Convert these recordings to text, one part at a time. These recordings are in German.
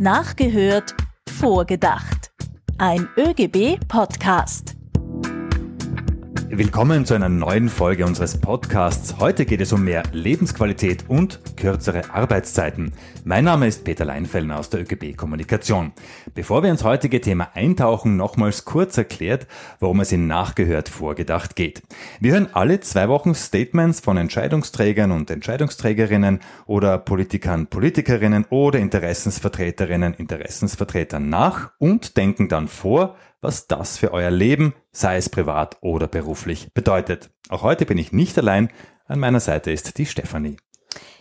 Nachgehört, vorgedacht. Ein ÖGB-Podcast. Willkommen zu einer neuen Folge unseres Podcasts. Heute geht es um mehr Lebensqualität und kürzere Arbeitszeiten. Mein Name ist Peter Leinfellner aus der ÖGB Kommunikation. Bevor wir ins heutige Thema eintauchen, nochmals kurz erklärt, worum es in Nachgehört vorgedacht geht. Wir hören alle zwei Wochen Statements von Entscheidungsträgern und Entscheidungsträgerinnen oder Politikern, Politikerinnen oder Interessensvertreterinnen, Interessensvertretern nach und denken dann vor, was das für euer Leben, sei es privat oder beruflich, bedeutet. Auch heute bin ich nicht allein. An meiner Seite ist die Stefanie.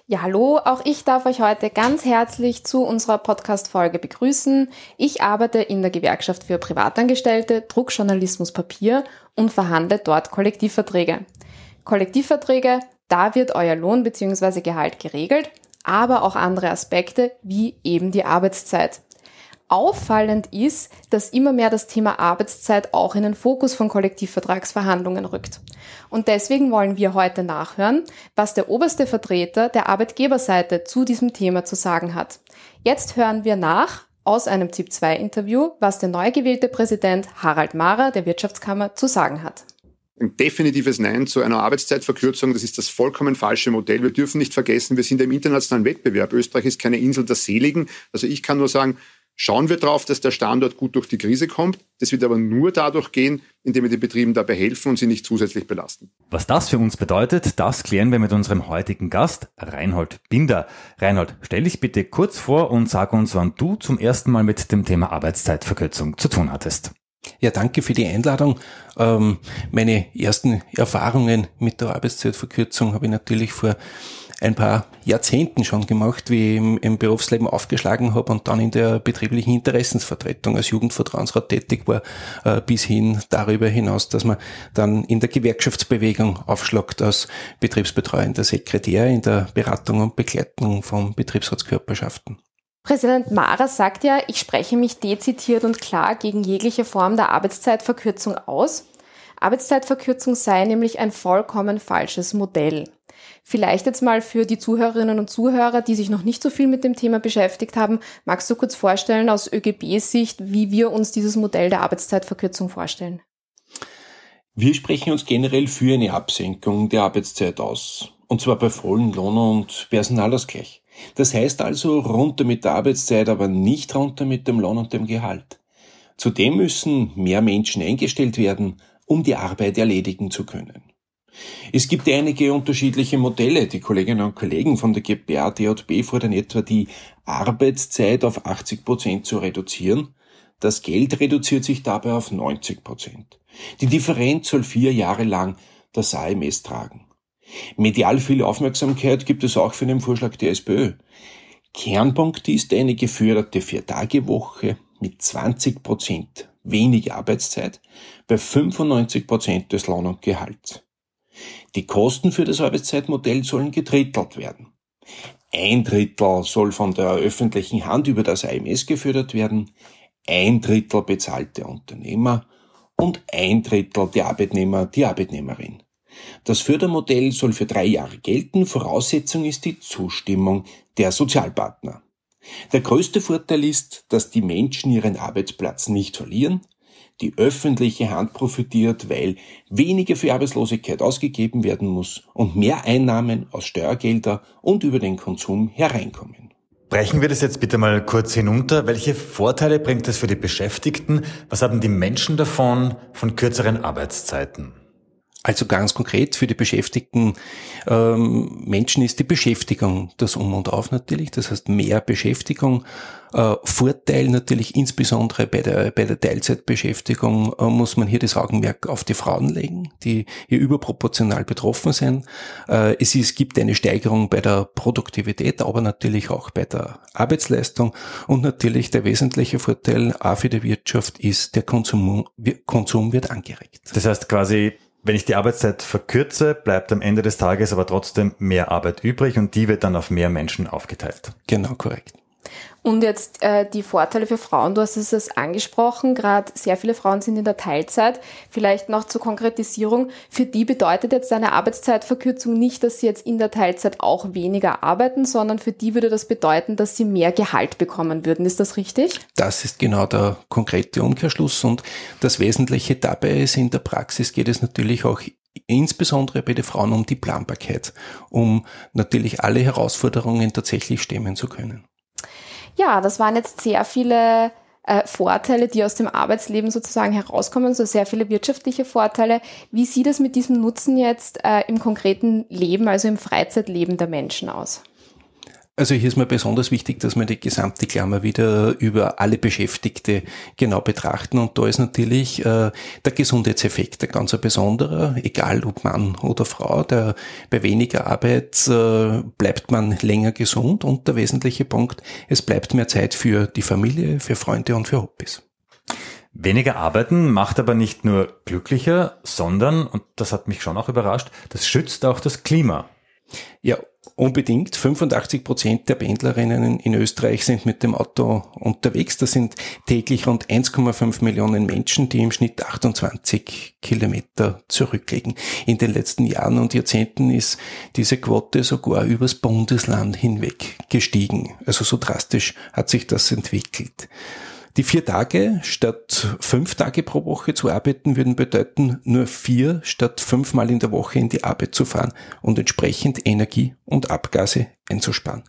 Ja, hallo, auch ich darf euch heute ganz herzlich zu unserer Podcast-Folge begrüßen. Ich arbeite in der Gewerkschaft für Privatangestellte, Druckjournalismus Papier und verhandle dort Kollektivverträge. Kollektivverträge, da wird euer Lohn bzw. Gehalt geregelt, aber auch andere Aspekte wie eben die Arbeitszeit. Auffallend ist, dass immer mehr das Thema Arbeitszeit auch in den Fokus von Kollektivvertragsverhandlungen rückt. Und deswegen wollen wir heute nachhören, was der oberste Vertreter der Arbeitgeberseite zu diesem Thema zu sagen hat. Jetzt hören wir nach aus einem ZIP-2-Interview, was der neu gewählte Präsident Harald Mahrer der Wirtschaftskammer zu sagen hat. Ein definitives Nein zu einer Arbeitszeitverkürzung, das ist das vollkommen falsche Modell. Wir dürfen nicht vergessen, wir sind im internationalen Wettbewerb. Österreich ist keine Insel der Seligen. Also ich kann nur sagen, Schauen wir darauf, dass der Standort gut durch die Krise kommt. Das wird aber nur dadurch gehen, indem wir den Betrieben dabei helfen und sie nicht zusätzlich belasten. Was das für uns bedeutet, das klären wir mit unserem heutigen Gast, Reinhold Binder. Reinhold, stell dich bitte kurz vor und sag uns, wann du zum ersten Mal mit dem Thema Arbeitszeitverkürzung zu tun hattest. Ja, danke für die Einladung. Ähm, meine ersten Erfahrungen mit der Arbeitszeitverkürzung habe ich natürlich vor ein paar Jahrzehnten schon gemacht, wie ich im, Berufsleben aufgeschlagen habe und dann in der betrieblichen Interessensvertretung als Jugendvertrauensrat tätig war, äh, bis hin darüber hinaus, dass man dann in der Gewerkschaftsbewegung aufschlagt als betriebsbetreuender Sekretär in der Beratung und Begleitung von Betriebsratskörperschaften. Präsident Mara sagt ja, ich spreche mich dezidiert und klar gegen jegliche Form der Arbeitszeitverkürzung aus. Arbeitszeitverkürzung sei nämlich ein vollkommen falsches Modell. Vielleicht jetzt mal für die Zuhörerinnen und Zuhörer, die sich noch nicht so viel mit dem Thema beschäftigt haben, magst du kurz vorstellen aus ÖGB-Sicht, wie wir uns dieses Modell der Arbeitszeitverkürzung vorstellen? Wir sprechen uns generell für eine Absenkung der Arbeitszeit aus. Und zwar bei vollen Lohn- und Personalausgleich. Das heißt also runter mit der Arbeitszeit, aber nicht runter mit dem Lohn und dem Gehalt. Zudem müssen mehr Menschen eingestellt werden, um die Arbeit erledigen zu können. Es gibt einige unterschiedliche Modelle. Die Kolleginnen und Kollegen von der GPA DJB fordern etwa die Arbeitszeit auf 80 Prozent zu reduzieren. Das Geld reduziert sich dabei auf 90 Prozent. Die Differenz soll vier Jahre lang das AMS tragen. Medial viel Aufmerksamkeit gibt es auch für den Vorschlag der SPÖ. Kernpunkt ist eine geförderte Vier-Tage-Woche mit 20 Prozent weniger Arbeitszeit bei 95 Prozent des Lohn- und Gehalts. Die Kosten für das Arbeitszeitmodell sollen gedrittelt werden. Ein Drittel soll von der öffentlichen Hand über das AMS gefördert werden, ein Drittel bezahlt der Unternehmer und ein Drittel der Arbeitnehmer, die Arbeitnehmerin. Das Fördermodell soll für drei Jahre gelten, Voraussetzung ist die Zustimmung der Sozialpartner. Der größte Vorteil ist, dass die Menschen ihren Arbeitsplatz nicht verlieren, die öffentliche Hand profitiert, weil weniger für Arbeitslosigkeit ausgegeben werden muss und mehr Einnahmen aus Steuergelder und über den Konsum hereinkommen. Brechen wir das jetzt bitte mal kurz hinunter. Welche Vorteile bringt es für die Beschäftigten? Was haben die Menschen davon von kürzeren Arbeitszeiten? Also ganz konkret für die beschäftigten ähm, Menschen ist die Beschäftigung das Um und Auf natürlich. Das heißt mehr Beschäftigung. Äh, Vorteil natürlich insbesondere bei der, bei der Teilzeitbeschäftigung äh, muss man hier das Augenmerk auf die Frauen legen, die hier überproportional betroffen sind. Äh, es ist, gibt eine Steigerung bei der Produktivität, aber natürlich auch bei der Arbeitsleistung. Und natürlich der wesentliche Vorteil auch für die Wirtschaft ist, der Konsum, Konsum wird angeregt. Das heißt quasi wenn ich die Arbeitszeit verkürze, bleibt am Ende des Tages aber trotzdem mehr Arbeit übrig und die wird dann auf mehr Menschen aufgeteilt. Genau, korrekt. Und jetzt äh, die Vorteile für Frauen, du hast es angesprochen, gerade sehr viele Frauen sind in der Teilzeit. Vielleicht noch zur Konkretisierung, für die bedeutet jetzt eine Arbeitszeitverkürzung nicht, dass sie jetzt in der Teilzeit auch weniger arbeiten, sondern für die würde das bedeuten, dass sie mehr Gehalt bekommen würden. Ist das richtig? Das ist genau der konkrete Umkehrschluss und das Wesentliche dabei ist, in der Praxis geht es natürlich auch insbesondere bei den Frauen um die Planbarkeit, um natürlich alle Herausforderungen tatsächlich stemmen zu können. Ja, das waren jetzt sehr viele äh, Vorteile, die aus dem Arbeitsleben sozusagen herauskommen, so sehr viele wirtschaftliche Vorteile. Wie sieht es mit diesem Nutzen jetzt äh, im konkreten Leben, also im Freizeitleben der Menschen aus? Also hier ist mir besonders wichtig, dass wir die gesamte Klammer wieder über alle Beschäftigte genau betrachten. Und da ist natürlich äh, der Gesundheitseffekt ein ganz besonderer, egal ob Mann oder Frau. Der, bei weniger Arbeit äh, bleibt man länger gesund und der wesentliche Punkt, es bleibt mehr Zeit für die Familie, für Freunde und für Hobbys. Weniger arbeiten macht aber nicht nur glücklicher, sondern, und das hat mich schon auch überrascht, das schützt auch das Klima. Ja, Unbedingt. 85 Prozent der Pendlerinnen in Österreich sind mit dem Auto unterwegs. Das sind täglich rund 1,5 Millionen Menschen, die im Schnitt 28 Kilometer zurücklegen. In den letzten Jahren und Jahrzehnten ist diese Quote sogar übers Bundesland hinweg gestiegen. Also so drastisch hat sich das entwickelt. Die vier Tage statt fünf Tage pro Woche zu arbeiten würden bedeuten, nur vier statt fünfmal in der Woche in die Arbeit zu fahren und entsprechend Energie und Abgase einzusparen.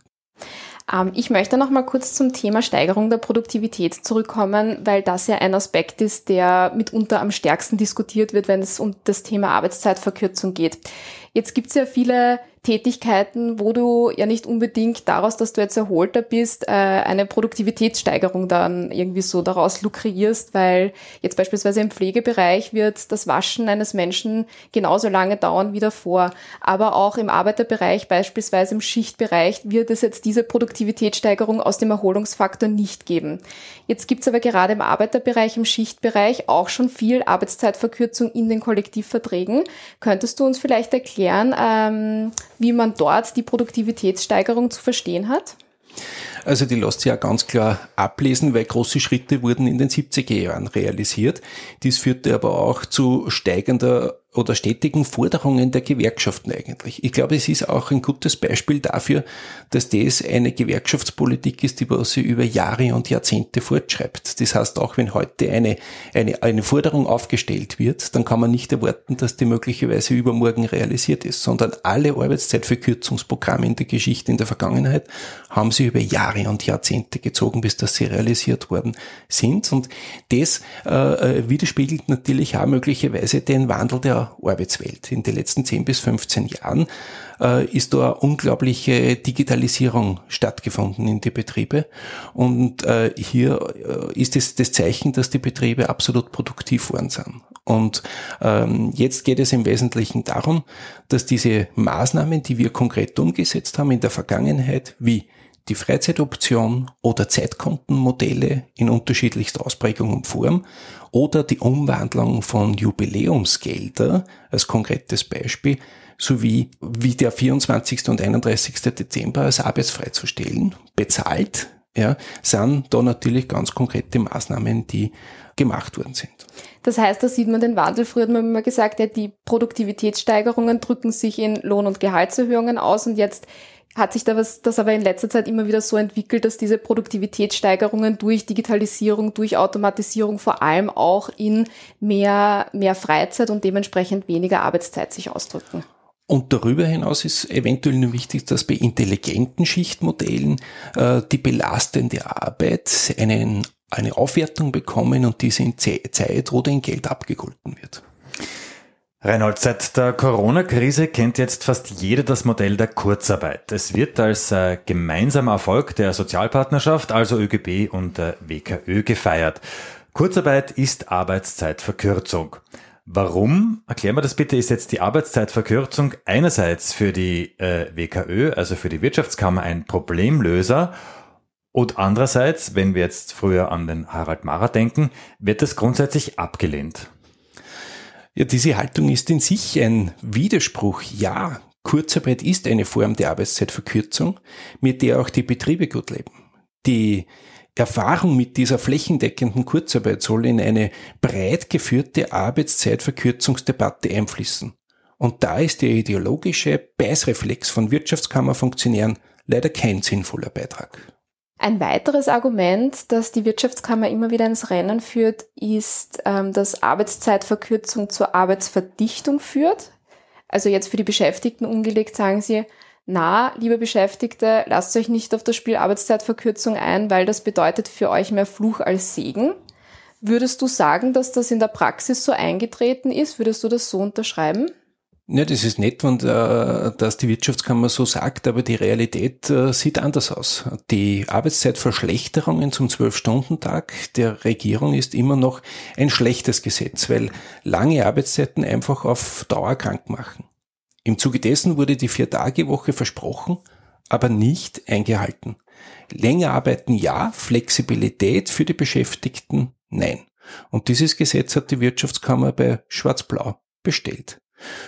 Ähm, ich möchte noch mal kurz zum Thema Steigerung der Produktivität zurückkommen, weil das ja ein Aspekt ist, der mitunter am stärksten diskutiert wird, wenn es um das Thema Arbeitszeitverkürzung geht. Jetzt gibt es ja viele Tätigkeiten, wo du ja nicht unbedingt daraus, dass du jetzt erholter bist, äh, eine Produktivitätssteigerung dann irgendwie so daraus lukrierst, weil jetzt beispielsweise im Pflegebereich wird das Waschen eines Menschen genauso lange dauern wie davor. Aber auch im Arbeiterbereich, beispielsweise im Schichtbereich, wird es jetzt diese Produktivitätssteigerung aus dem Erholungsfaktor nicht geben. Jetzt gibt es aber gerade im Arbeiterbereich, im Schichtbereich auch schon viel Arbeitszeitverkürzung in den Kollektivverträgen. Könntest du uns vielleicht erklären, ähm, wie man dort die Produktivitätssteigerung zu verstehen hat? Also die lässt sich ja ganz klar ablesen, weil große Schritte wurden in den 70er Jahren realisiert. Dies führte aber auch zu steigender oder stetigen Forderungen der Gewerkschaften eigentlich. Ich glaube, es ist auch ein gutes Beispiel dafür, dass das eine Gewerkschaftspolitik ist, die was sie über Jahre und Jahrzehnte fortschreibt. Das heißt, auch wenn heute eine, eine, eine Forderung aufgestellt wird, dann kann man nicht erwarten, dass die möglicherweise übermorgen realisiert ist, sondern alle Arbeitszeitverkürzungsprogramme in der Geschichte in der Vergangenheit haben sie über Jahre und Jahrzehnte gezogen, bis dass sie realisiert worden sind. Und das äh, äh widerspiegelt natürlich auch möglicherweise den Wandel der Arbeitswelt. In den letzten 10 bis 15 Jahren äh, ist da unglaubliche Digitalisierung stattgefunden in die Betriebe. Und äh, hier äh, ist es das Zeichen, dass die Betriebe absolut produktiv worden sind. Und ähm, jetzt geht es im Wesentlichen darum, dass diese Maßnahmen, die wir konkret umgesetzt haben in der Vergangenheit, wie die Freizeitoption oder Zeitkontenmodelle in unterschiedlichster Ausprägung und Form oder die Umwandlung von Jubiläumsgelder als konkretes Beispiel sowie wie der 24. und 31. Dezember als arbeitsfrei zu stellen, bezahlt, ja, sind da natürlich ganz konkrete Maßnahmen, die gemacht worden sind. Das heißt, da sieht man den Wandel. Früher hat man immer gesagt, ja, die Produktivitätssteigerungen drücken sich in Lohn- und Gehaltserhöhungen aus und jetzt hat sich da was, das aber in letzter Zeit immer wieder so entwickelt, dass diese Produktivitätssteigerungen durch Digitalisierung, durch Automatisierung vor allem auch in mehr, mehr Freizeit und dementsprechend weniger Arbeitszeit sich ausdrücken. Und darüber hinaus ist eventuell nur wichtig, dass bei intelligenten Schichtmodellen äh, die belastende Arbeit einen, eine Aufwertung bekommen und diese in Zeit oder in Geld abgegolten wird. Reinhold, seit der Corona-Krise kennt jetzt fast jeder das Modell der Kurzarbeit. Es wird als äh, gemeinsamer Erfolg der Sozialpartnerschaft, also ÖGB und äh, WKÖ gefeiert. Kurzarbeit ist Arbeitszeitverkürzung. Warum, erklären wir das bitte, ist jetzt die Arbeitszeitverkürzung einerseits für die äh, WKÖ, also für die Wirtschaftskammer, ein Problemlöser und andererseits, wenn wir jetzt früher an den Harald Mara denken, wird es grundsätzlich abgelehnt. Ja, diese Haltung ist in sich ein Widerspruch. Ja, Kurzarbeit ist eine Form der Arbeitszeitverkürzung, mit der auch die Betriebe gut leben. Die Erfahrung mit dieser flächendeckenden Kurzarbeit soll in eine breit geführte Arbeitszeitverkürzungsdebatte einfließen. Und da ist der ideologische Beißreflex von Wirtschaftskammerfunktionären leider kein sinnvoller Beitrag. Ein weiteres Argument, das die Wirtschaftskammer immer wieder ins Rennen führt, ist, ähm, dass Arbeitszeitverkürzung zur Arbeitsverdichtung führt. Also jetzt für die Beschäftigten umgelegt sagen sie, na, liebe Beschäftigte, lasst euch nicht auf das Spiel Arbeitszeitverkürzung ein, weil das bedeutet für euch mehr Fluch als Segen. Würdest du sagen, dass das in der Praxis so eingetreten ist? Würdest du das so unterschreiben? Ja, das ist nett, wenn äh, das die Wirtschaftskammer so sagt, aber die Realität äh, sieht anders aus. Die Arbeitszeitverschlechterungen zum Zwölf-Stunden-Tag der Regierung ist immer noch ein schlechtes Gesetz, weil lange Arbeitszeiten einfach auf Dauer krank machen. Im Zuge dessen wurde die Vier-Tage-Woche versprochen, aber nicht eingehalten. Länger arbeiten ja, Flexibilität für die Beschäftigten nein. Und dieses Gesetz hat die Wirtschaftskammer bei Schwarz-Blau bestellt.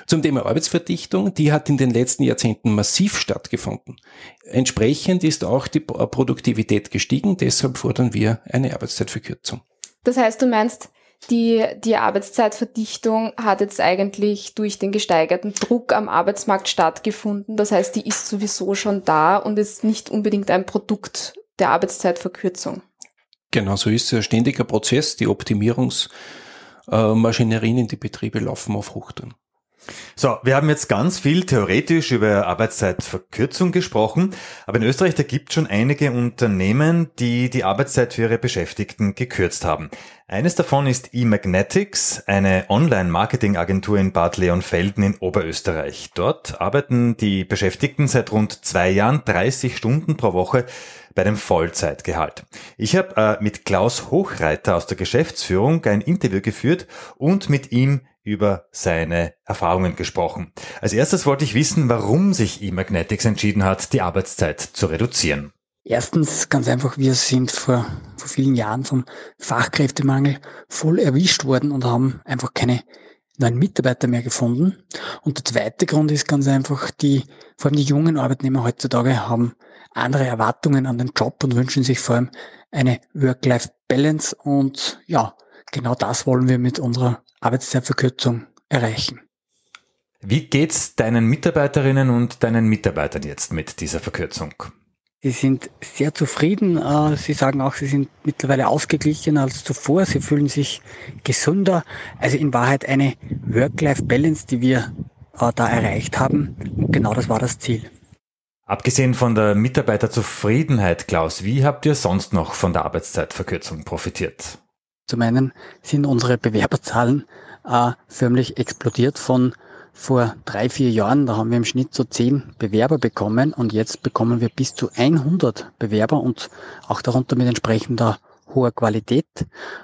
Zum Thema Arbeitsverdichtung, die hat in den letzten Jahrzehnten massiv stattgefunden. Entsprechend ist auch die Produktivität gestiegen, deshalb fordern wir eine Arbeitszeitverkürzung. Das heißt, du meinst, die, die Arbeitszeitverdichtung hat jetzt eigentlich durch den gesteigerten Druck am Arbeitsmarkt stattgefunden. Das heißt, die ist sowieso schon da und ist nicht unbedingt ein Produkt der Arbeitszeitverkürzung. Genau, so ist es ein ständiger Prozess. Die Optimierungsmaschinerien in die Betriebe laufen auf Hochtouren. So, wir haben jetzt ganz viel theoretisch über Arbeitszeitverkürzung gesprochen, aber in Österreich, da gibt es schon einige Unternehmen, die die Arbeitszeit für ihre Beschäftigten gekürzt haben. Eines davon ist eMagnetics, eine Online-Marketing-Agentur in Bad Leonfelden in Oberösterreich. Dort arbeiten die Beschäftigten seit rund zwei Jahren 30 Stunden pro Woche bei dem Vollzeitgehalt. Ich habe äh, mit Klaus Hochreiter aus der Geschäftsführung ein Interview geführt und mit ihm über seine Erfahrungen gesprochen. Als erstes wollte ich wissen, warum sich eMagnetics entschieden hat, die Arbeitszeit zu reduzieren. Erstens ganz einfach, wir sind vor, vor vielen Jahren vom Fachkräftemangel voll erwischt worden und haben einfach keine neuen Mitarbeiter mehr gefunden. Und der zweite Grund ist ganz einfach, die, vor allem die jungen Arbeitnehmer heutzutage haben andere Erwartungen an den Job und wünschen sich vor allem eine Work-Life-Balance und ja, genau das wollen wir mit unserer Arbeitszeitverkürzung erreichen. Wie geht's deinen Mitarbeiterinnen und deinen Mitarbeitern jetzt mit dieser Verkürzung? Sie sind sehr zufrieden. Äh, sie sagen auch, sie sind mittlerweile ausgeglichener als zuvor. Sie fühlen sich gesünder. Also in Wahrheit eine Work-Life-Balance, die wir äh, da erreicht haben. Und genau das war das Ziel. Abgesehen von der Mitarbeiterzufriedenheit, Klaus, wie habt ihr sonst noch von der Arbeitszeitverkürzung profitiert? Zum einen sind unsere Bewerberzahlen äh, förmlich explodiert von vor drei, vier Jahren, da haben wir im Schnitt so zehn Bewerber bekommen und jetzt bekommen wir bis zu 100 Bewerber und auch darunter mit entsprechender hoher Qualität.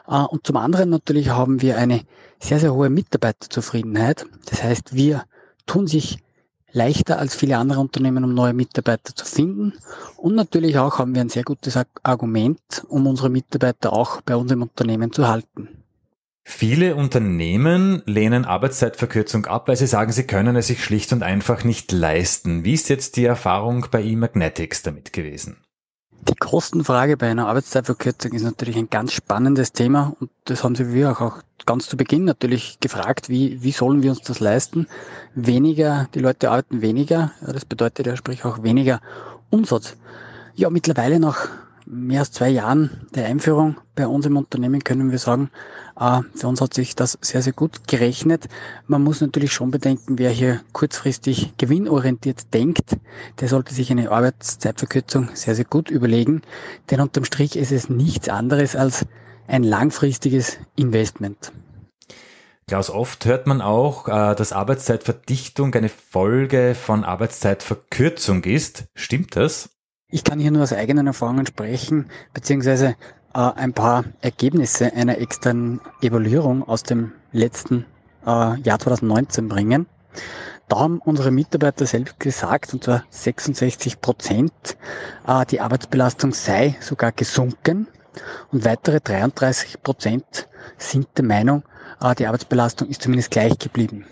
Äh, und zum anderen natürlich haben wir eine sehr, sehr hohe Mitarbeiterzufriedenheit. Das heißt, wir tun sich leichter als viele andere Unternehmen, um neue Mitarbeiter zu finden. Und natürlich auch haben wir ein sehr gutes Argument, um unsere Mitarbeiter auch bei uns im Unternehmen zu halten. Viele Unternehmen lehnen Arbeitszeitverkürzung ab, weil sie sagen, sie können es sich schlicht und einfach nicht leisten. Wie ist jetzt die Erfahrung bei eMagnetics damit gewesen? Die Kostenfrage bei einer Arbeitszeitverkürzung ist natürlich ein ganz spannendes Thema und das haben Sie wir auch, auch ganz zu Beginn natürlich gefragt, wie, wie sollen wir uns das leisten? Weniger, die Leute arbeiten weniger, das bedeutet ja sprich auch weniger Umsatz. Ja, mittlerweile nach mehr als zwei Jahren der Einführung bei uns im Unternehmen können wir sagen, äh, für uns hat sich das sehr, sehr gut gerechnet. Man muss natürlich schon bedenken, wer hier kurzfristig gewinnorientiert denkt, der sollte sich eine Arbeitszeitverkürzung sehr, sehr gut überlegen. Denn unterm Strich ist es nichts anderes als ein langfristiges Investment. Klaus, oft hört man auch, äh, dass Arbeitszeitverdichtung eine Folge von Arbeitszeitverkürzung ist. Stimmt das? Ich kann hier nur aus eigenen Erfahrungen sprechen, beziehungsweise äh, ein paar Ergebnisse einer externen Evaluierung aus dem letzten äh, Jahr 2019 bringen. Da haben unsere Mitarbeiter selbst gesagt, und zwar 66 Prozent, äh, die Arbeitsbelastung sei sogar gesunken und weitere 33 Prozent sind der Meinung, äh, die Arbeitsbelastung ist zumindest gleich geblieben.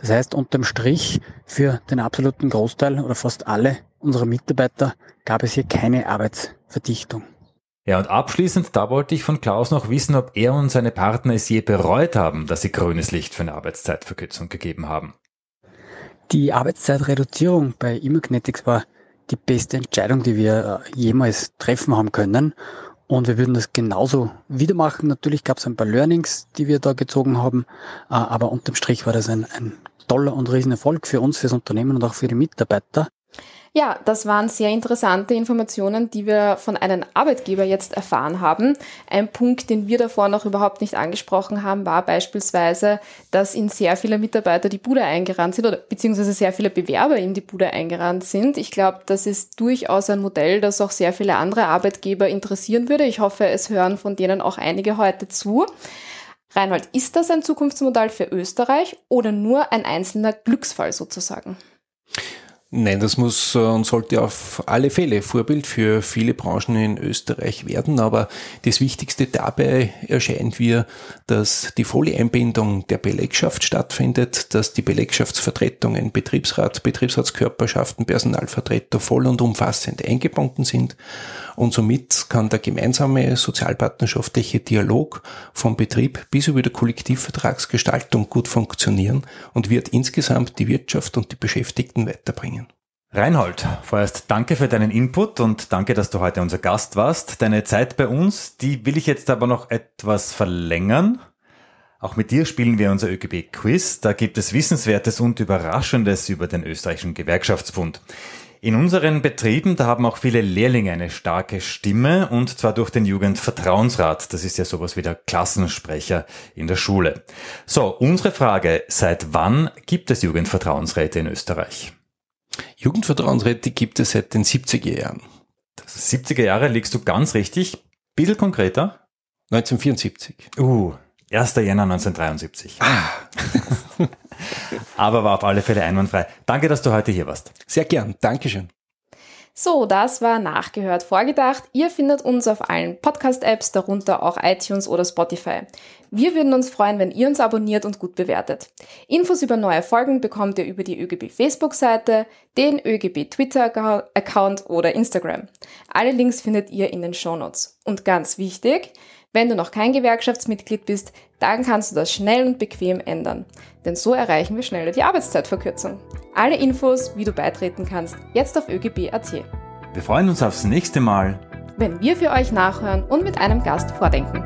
Das heißt, unterm Strich für den absoluten Großteil oder fast alle unserer Mitarbeiter gab es hier keine Arbeitsverdichtung. Ja, und abschließend, da wollte ich von Klaus noch wissen, ob er und seine Partner es je bereut haben, dass sie grünes Licht für eine Arbeitszeitverkürzung gegeben haben. Die Arbeitszeitreduzierung bei Immagnetics war die beste Entscheidung, die wir äh, jemals treffen haben können. Und wir würden das genauso wieder machen. Natürlich gab es ein paar Learnings, die wir da gezogen haben, äh, aber unterm Strich war das ein, ein toller und riesen Erfolg für uns, fürs Unternehmen und auch für die Mitarbeiter. Ja, das waren sehr interessante Informationen, die wir von einem Arbeitgeber jetzt erfahren haben. Ein Punkt, den wir davor noch überhaupt nicht angesprochen haben, war beispielsweise, dass in sehr viele Mitarbeiter die Bude eingerannt sind oder beziehungsweise sehr viele Bewerber in die Bude eingerannt sind. Ich glaube, das ist durchaus ein Modell, das auch sehr viele andere Arbeitgeber interessieren würde. Ich hoffe, es hören von denen auch einige heute zu. Reinhold, ist das ein Zukunftsmodell für Österreich oder nur ein einzelner Glücksfall sozusagen? Nein, das muss äh, und sollte auf alle Fälle Vorbild für viele Branchen in Österreich werden. Aber das Wichtigste dabei erscheint mir, dass die volle Einbindung der Belegschaft stattfindet, dass die Belegschaftsvertretungen, Betriebsrat, Betriebsratskörperschaften, Personalvertreter voll und umfassend eingebunden sind. Und somit kann der gemeinsame sozialpartnerschaftliche Dialog vom Betrieb bis über die Kollektivvertragsgestaltung gut funktionieren und wird insgesamt die Wirtschaft und die Beschäftigten weiterbringen. Reinhold, vorerst danke für deinen Input und danke, dass du heute unser Gast warst. Deine Zeit bei uns, die will ich jetzt aber noch etwas verlängern. Auch mit dir spielen wir unser ÖGB-Quiz. Da gibt es Wissenswertes und Überraschendes über den österreichischen Gewerkschaftsbund. In unseren Betrieben, da haben auch viele Lehrlinge eine starke Stimme und zwar durch den Jugendvertrauensrat. Das ist ja sowas wie der Klassensprecher in der Schule. So, unsere Frage, seit wann gibt es Jugendvertrauensräte in Österreich? Jugendvertrauensräte gibt es seit den 70er Jahren. 70er Jahre liegst du ganz richtig. Bisschen konkreter? 1974. Uh, 1. Jänner 1973. Ah. Aber war auf alle Fälle einwandfrei. Danke, dass du heute hier warst. Sehr gern. Dankeschön. So, das war nachgehört vorgedacht. Ihr findet uns auf allen Podcast-Apps, darunter auch iTunes oder Spotify. Wir würden uns freuen, wenn ihr uns abonniert und gut bewertet. Infos über neue Folgen bekommt ihr über die ÖGB Facebook-Seite, den ÖGB Twitter-Account oder Instagram. Alle Links findet ihr in den Shownotes. Und ganz wichtig, wenn du noch kein Gewerkschaftsmitglied bist, dann kannst du das schnell und bequem ändern. Denn so erreichen wir schneller die Arbeitszeitverkürzung. Alle Infos, wie du beitreten kannst, jetzt auf ÖGB.at. Wir freuen uns aufs nächste Mal, wenn wir für euch nachhören und mit einem Gast vordenken.